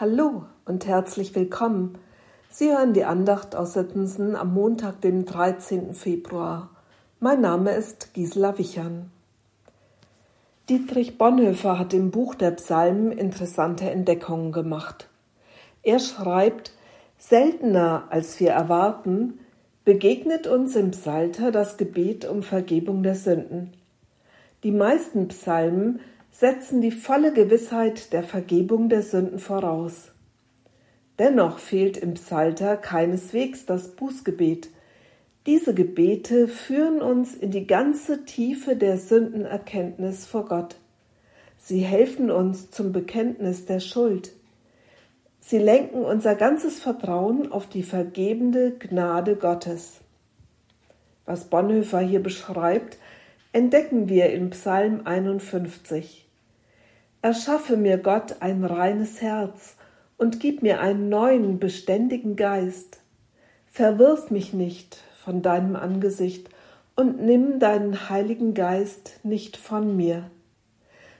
Hallo und herzlich willkommen. Sie hören die Andacht aus Sittensen am Montag, dem 13. Februar. Mein Name ist Gisela Wichern. Dietrich Bonhoeffer hat im Buch der Psalmen interessante Entdeckungen gemacht. Er schreibt, seltener als wir erwarten, begegnet uns im Psalter das Gebet um Vergebung der Sünden. Die meisten Psalmen setzen die volle Gewissheit der Vergebung der Sünden voraus. Dennoch fehlt im Psalter keineswegs das Bußgebet. Diese Gebete führen uns in die ganze Tiefe der Sündenerkenntnis vor Gott. Sie helfen uns zum Bekenntnis der Schuld. Sie lenken unser ganzes Vertrauen auf die vergebende Gnade Gottes. Was Bonhoeffer hier beschreibt, entdecken wir im Psalm 51. Erschaffe mir Gott ein reines Herz und gib mir einen neuen, beständigen Geist. Verwirf mich nicht von deinem Angesicht und nimm deinen heiligen Geist nicht von mir.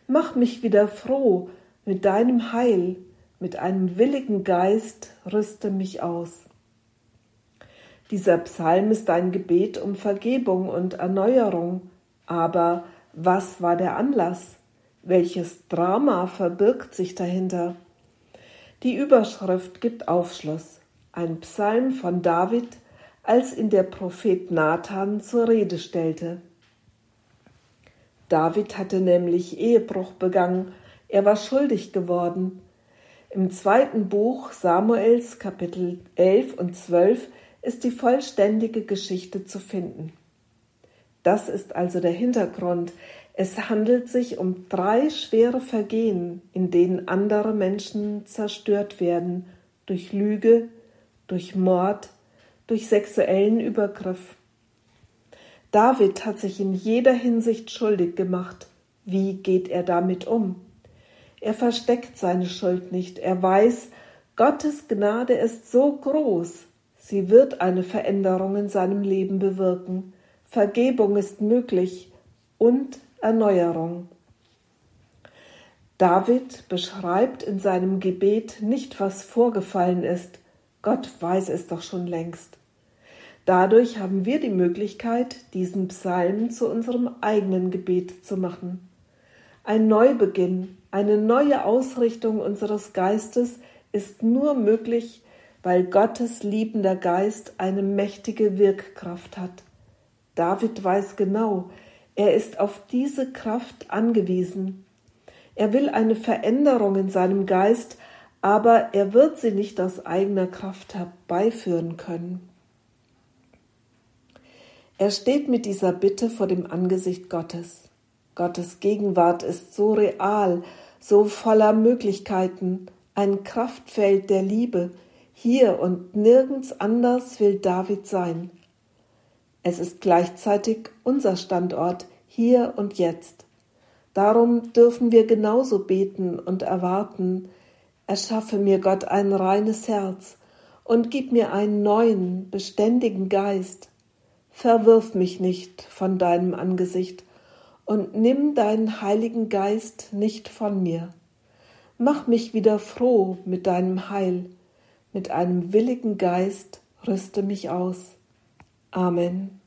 Mach mich wieder froh mit deinem Heil, mit einem willigen Geist rüste mich aus. Dieser Psalm ist ein Gebet um Vergebung und Erneuerung, aber was war der Anlass? Welches Drama verbirgt sich dahinter? Die Überschrift gibt Aufschluss. Ein Psalm von David, als ihn der Prophet Nathan zur Rede stellte. David hatte nämlich Ehebruch begangen, er war schuldig geworden. Im zweiten Buch Samuels Kapitel 11 und 12 ist die vollständige Geschichte zu finden. Das ist also der Hintergrund. Es handelt sich um drei schwere Vergehen, in denen andere Menschen zerstört werden durch Lüge, durch Mord, durch sexuellen Übergriff. David hat sich in jeder Hinsicht schuldig gemacht. Wie geht er damit um? Er versteckt seine Schuld nicht. Er weiß, Gottes Gnade ist so groß, sie wird eine Veränderung in seinem Leben bewirken. Vergebung ist möglich und Erneuerung. David beschreibt in seinem Gebet nicht, was vorgefallen ist. Gott weiß es doch schon längst. Dadurch haben wir die Möglichkeit, diesen Psalm zu unserem eigenen Gebet zu machen. Ein Neubeginn, eine neue Ausrichtung unseres Geistes ist nur möglich, weil Gottes liebender Geist eine mächtige Wirkkraft hat. David weiß genau, er ist auf diese Kraft angewiesen. Er will eine Veränderung in seinem Geist, aber er wird sie nicht aus eigener Kraft herbeiführen können. Er steht mit dieser Bitte vor dem Angesicht Gottes. Gottes Gegenwart ist so real, so voller Möglichkeiten, ein Kraftfeld der Liebe. Hier und nirgends anders will David sein. Es ist gleichzeitig unser Standort hier und jetzt. Darum dürfen wir genauso beten und erwarten, erschaffe mir Gott ein reines Herz und gib mir einen neuen, beständigen Geist. Verwirf mich nicht von deinem Angesicht und nimm deinen heiligen Geist nicht von mir. Mach mich wieder froh mit deinem Heil, mit einem willigen Geist rüste mich aus. Amen.